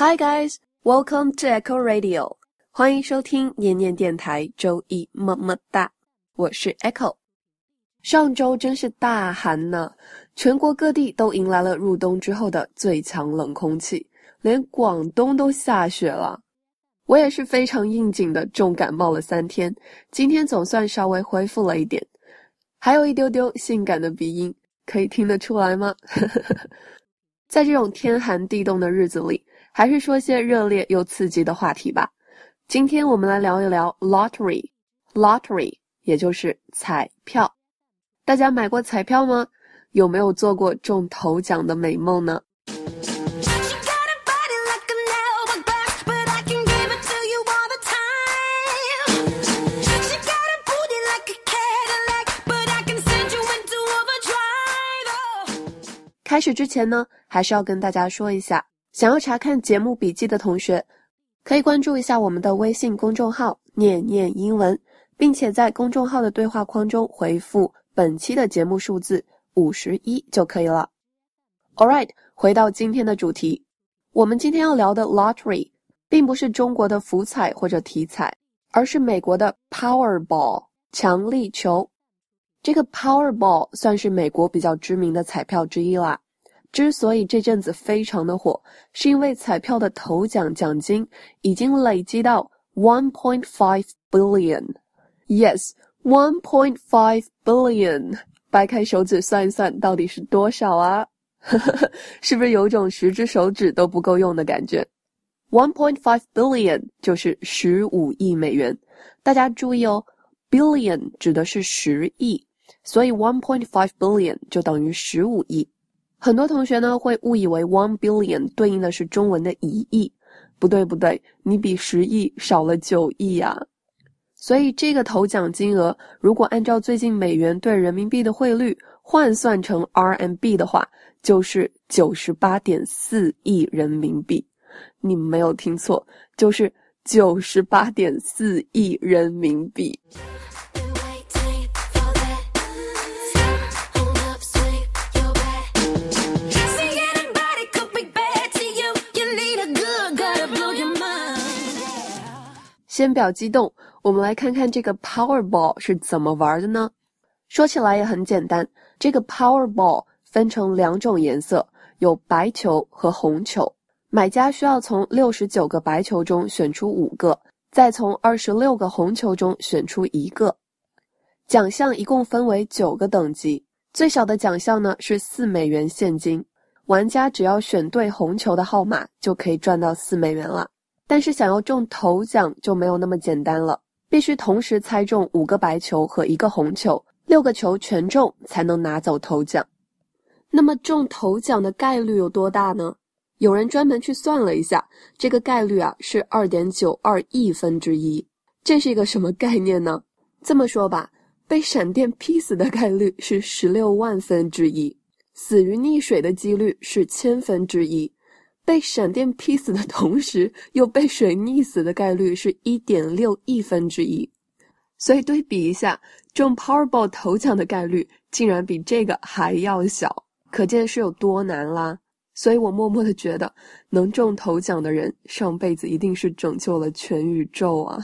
Hi guys, welcome to Echo Radio，欢迎收听念念电台周一么么哒，我是 Echo。上周真是大寒呢，全国各地都迎来了入冬之后的最强冷空气，连广东都下雪了。我也是非常应景的重感冒了三天，今天总算稍微恢复了一点，还有一丢丢性感的鼻音，可以听得出来吗？在这种天寒地冻的日子里，还是说些热烈又刺激的话题吧。今天我们来聊一聊 lottery，lottery 也就是彩票。大家买过彩票吗？有没有做过中头奖的美梦呢？开始之前呢，还是要跟大家说一下，想要查看节目笔记的同学，可以关注一下我们的微信公众号“念念英文”，并且在公众号的对话框中回复本期的节目数字五十一就可以了。All right，回到今天的主题，我们今天要聊的 lottery，并不是中国的福彩或者体彩，而是美国的 Powerball 强力球。这个 Powerball 算是美国比较知名的彩票之一啦。之所以这阵子非常的火，是因为彩票的头奖奖金已经累积到 one point five billion。Yes，one point five billion。掰开手指算一算，到底是多少啊？是不是有种十只手指都不够用的感觉？one point five billion 就是十五亿美元。大家注意哦，billion 指的是十亿。所以 one point five billion 就等于十五亿。很多同学呢会误以为 one billion 对应的是中文的一亿，不对不对，你比十亿少了九亿呀。所以这个头奖金额如果按照最近美元对人民币的汇率换算成 RMB 的话，就是九十八点四亿人民币。你没有听错，就是九十八点四亿人民币。先表激动，我们来看看这个 Powerball 是怎么玩的呢？说起来也很简单，这个 Powerball 分成两种颜色，有白球和红球。买家需要从六十九个白球中选出五个，再从二十六个红球中选出一个。奖项一共分为九个等级，最小的奖项呢是四美元现金。玩家只要选对红球的号码，就可以赚到四美元了。但是想要中头奖就没有那么简单了，必须同时猜中五个白球和一个红球，六个球全中才能拿走头奖。那么中头奖的概率有多大呢？有人专门去算了一下，这个概率啊是二点九二亿分之一。这是一个什么概念呢？这么说吧，被闪电劈死的概率是十六万分之一，死于溺水的几率是千分之一。被闪电劈死的同时又被水溺死的概率是一点六亿分之一，所以对比一下，中 Powerball 头奖的概率竟然比这个还要小，可见是有多难啦。所以我默默的觉得，能中头奖的人上辈子一定是拯救了全宇宙啊。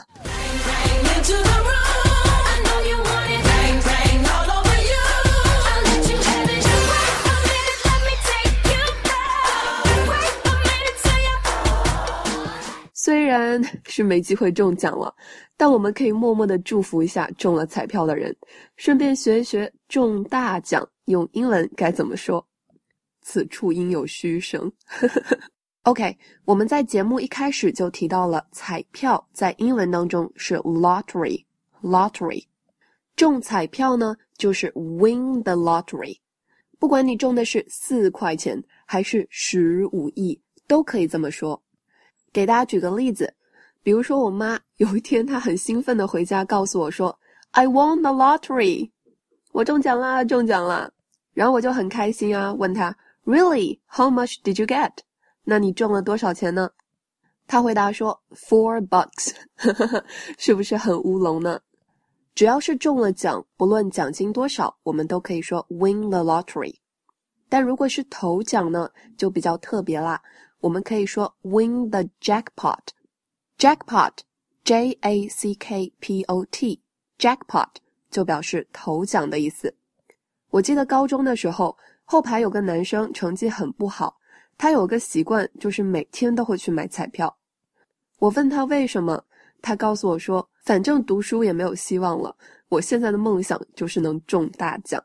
然是没机会中奖了，但我们可以默默的祝福一下中了彩票的人，顺便学一学中大奖用英文该怎么说。此处应有嘘声。OK，我们在节目一开始就提到了彩票在英文当中是 lottery，lottery，中彩票呢就是 win the lottery，不管你中的是四块钱还是十五亿，都可以这么说。给大家举个例子，比如说我妈有一天她很兴奋的回家告诉我说：“I won the lottery，我中奖啦，中奖啦！”然后我就很开心啊，问她：“Really? How much did you get？” 那你中了多少钱呢？她回答说：“Four bucks。”是不是很乌龙呢？只要是中了奖，不论奖金多少，我们都可以说 “win the lottery”。但如果是头奖呢，就比较特别啦。我们可以说 win the jackpot。jackpot，J A C K P O T，jackpot 就表示头奖的意思。我记得高中的时候，后排有个男生成绩很不好，他有个习惯，就是每天都会去买彩票。我问他为什么，他告诉我说，反正读书也没有希望了，我现在的梦想就是能中大奖。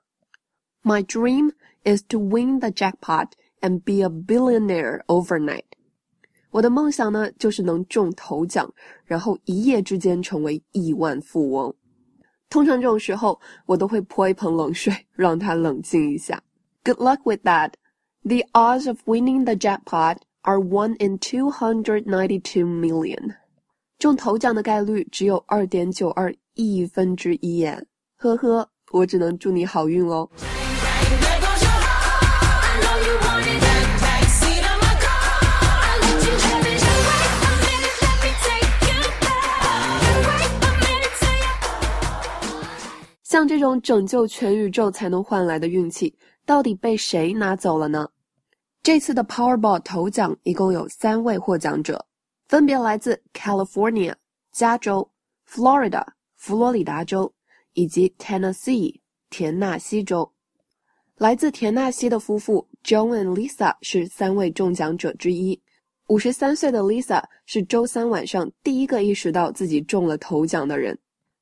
My dream is to win the jackpot and be a billionaire overnight。我的梦想呢，就是能中头奖，然后一夜之间成为亿万富翁。通常这种时候，我都会泼一盆冷水，让他冷静一下。Good luck with that. The odds of winning the jackpot are one in two hundred ninety-two million. 中头奖的概率只有二点九二亿分之一耶。呵呵，我只能祝你好运喽。 像这种拯救全宇宙才能换来的运气，到底被谁拿走了呢？这次的 Powerball 头奖一共有三位获奖者，分别来自 California 加州、Florida 佛罗里达州以及 Tennessee 田纳西州。来自田纳西的夫妇 John and Lisa 是三位中奖者之一。五十三岁的 Lisa 是周三晚上第一个意识到自己中了头奖的人。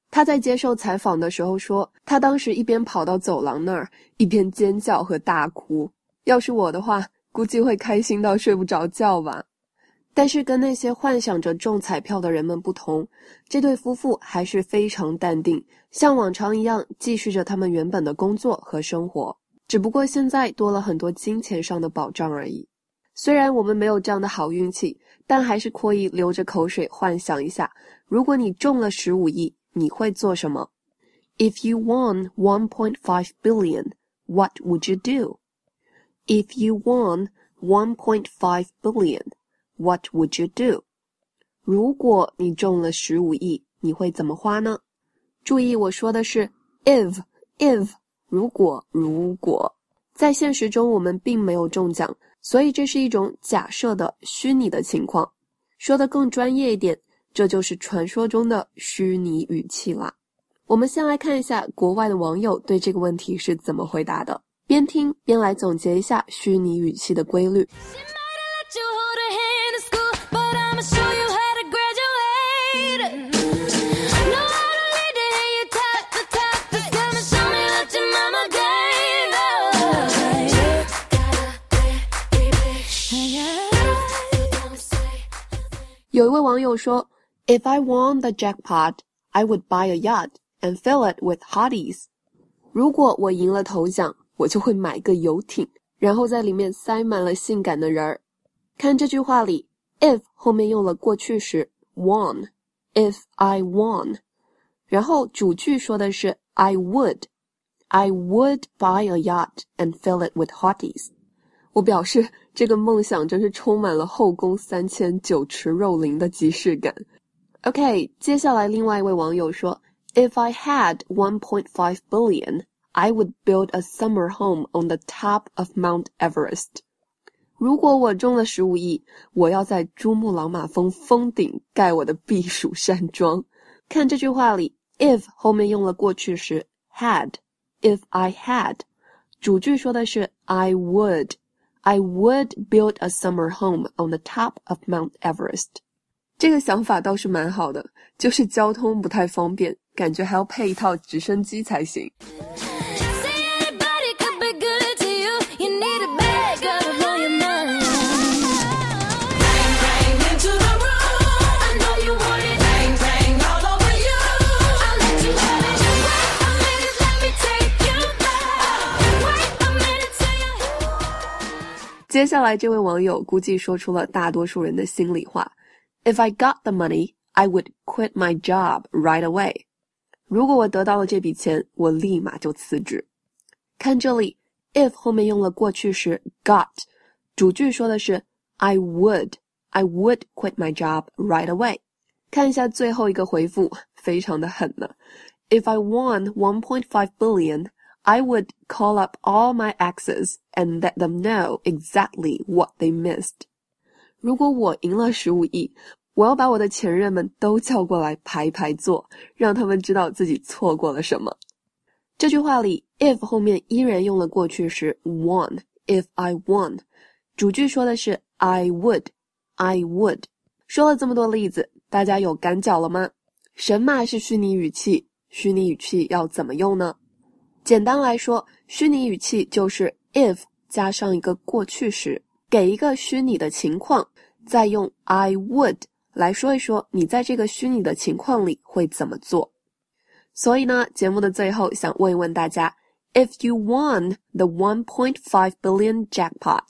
他在接受采访的时候说，他当时一边跑到走廊那儿，一边尖叫和大哭。要是我的话，估计会开心到睡不着觉吧。但是跟那些幻想着中彩票的人们不同，这对夫妇还是非常淡定，像往常一样继续着他们原本的工作和生活。只不过现在多了很多金钱上的保障而已。虽然我们没有这样的好运气，但还是可以流着口水幻想一下：如果你中了十五亿。你会做什么？If you won 1.5 billion, what would you do? If you won 1.5 billion, what would you do? 如果你中了十五亿，你会怎么花呢？注意，我说的是 if if 如果如果，在现实中我们并没有中奖，所以这是一种假设的虚拟的情况。说的更专业一点。这就是传说中的虚拟语气啦。我们先来看一下国外的网友对这个问题是怎么回答的，边听边来总结一下虚拟语气的规律。有一位网友说。If I won the jackpot, I would buy a yacht and fill it with hotties. 如果我赢了头奖，我就会买个游艇，然后在里面塞满了性感的人儿。看这句话里，if 后面用了过去时 won。If I won，然后主句说的是 I would。I would buy a yacht and fill it with hotties。我表示这个梦想真是充满了后宫三千酒池肉林的即视感。 OK，接下来另外一位网友说：“If I had 1.5 billion, I would build a summer home on the top of Mount Everest。”如果我中了十五亿，我要在珠穆朗玛峰峰顶盖我的避暑山庄。看这句话里，if 后面用了过去时 had。If I had，主句说的是 I would。I would build a summer home on the top of Mount Everest。 这个想法倒是蛮好的，就是交通不太方便，感觉还要配一套直升机才行。接下来这位网友估计说出了大多数人的心里话。If I got the money, I would quit my job right away. 如果我得到了这笔钱，我立马就辞职。看这里，if 后面用了过去时 got，主句说的是 I would, I would quit my job right away。看一下最后一个回复，非常的狠呢。If I won 1.5 billion, I would call up all my exes and let them know exactly what they missed. 如果我赢了十五亿，我要把我的前任们都叫过来排排坐，让他们知道自己错过了什么。这句话里，if 后面依然用了过去时 won。If I won，主句说的是 I would，I would。说了这么多例子，大家有感脚了吗？神马是虚拟语气，虚拟语气要怎么用呢？简单来说，虚拟语气就是 if 加上一个过去时，给一个虚拟的情况，再用 I would 来说一说你在这个虚拟的情况里会怎么做。所以呢，节目的最后想问一问大家。If you won the 1.5 billion jackpot,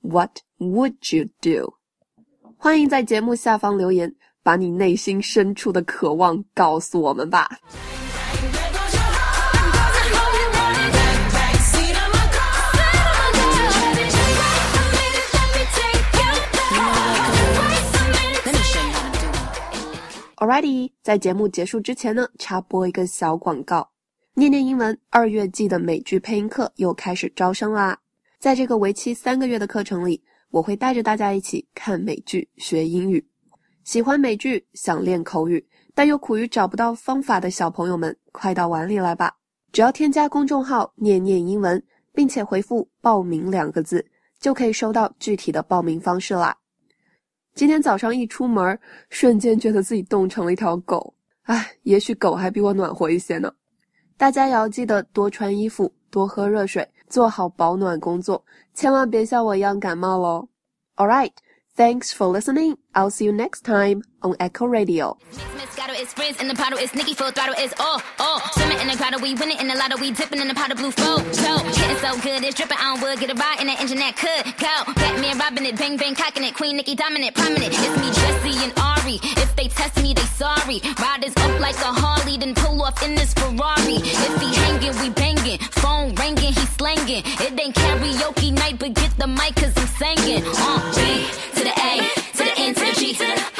what would you do? 欢迎在节目下方留言，把你内心深处的渴望告诉我们吧。Alrighty，在节目结束之前呢，插播一个小广告。念念英文二月季的美剧配音课又开始招生啦！在这个为期三个月的课程里，我会带着大家一起看美剧学英语。喜欢美剧、想练口语，但又苦于找不到方法的小朋友们，快到碗里来吧！只要添加公众号“念念英文”，并且回复“报名”两个字，就可以收到具体的报名方式啦。今天早上一出门，瞬间觉得自己冻成了一条狗。唉，也许狗还比我暖和一些呢。大家也要记得多穿衣服，多喝热水，做好保暖工作，千万别像我一样感冒喽。All right, thanks for listening. I'll see you next time on Echo Radio. In the bottle is Nikki full throttle all swimming in the grotto we winning in the lotto we dipping in the pot of blue so. Getting so good it's dripping on wood get a ride in the engine that could go. Batman robbing it bang bang cocking it Queen Nikki dominant prominent. It's me Jesse and Ari. If they test me they sorry. Riders up like a Harley then pull off in this Ferrari. If he hanging we banging phone ringing slanging. It ain't karaoke night, but get the mic cause I'm singing. Uh, G to the A, to the N, to the G, to the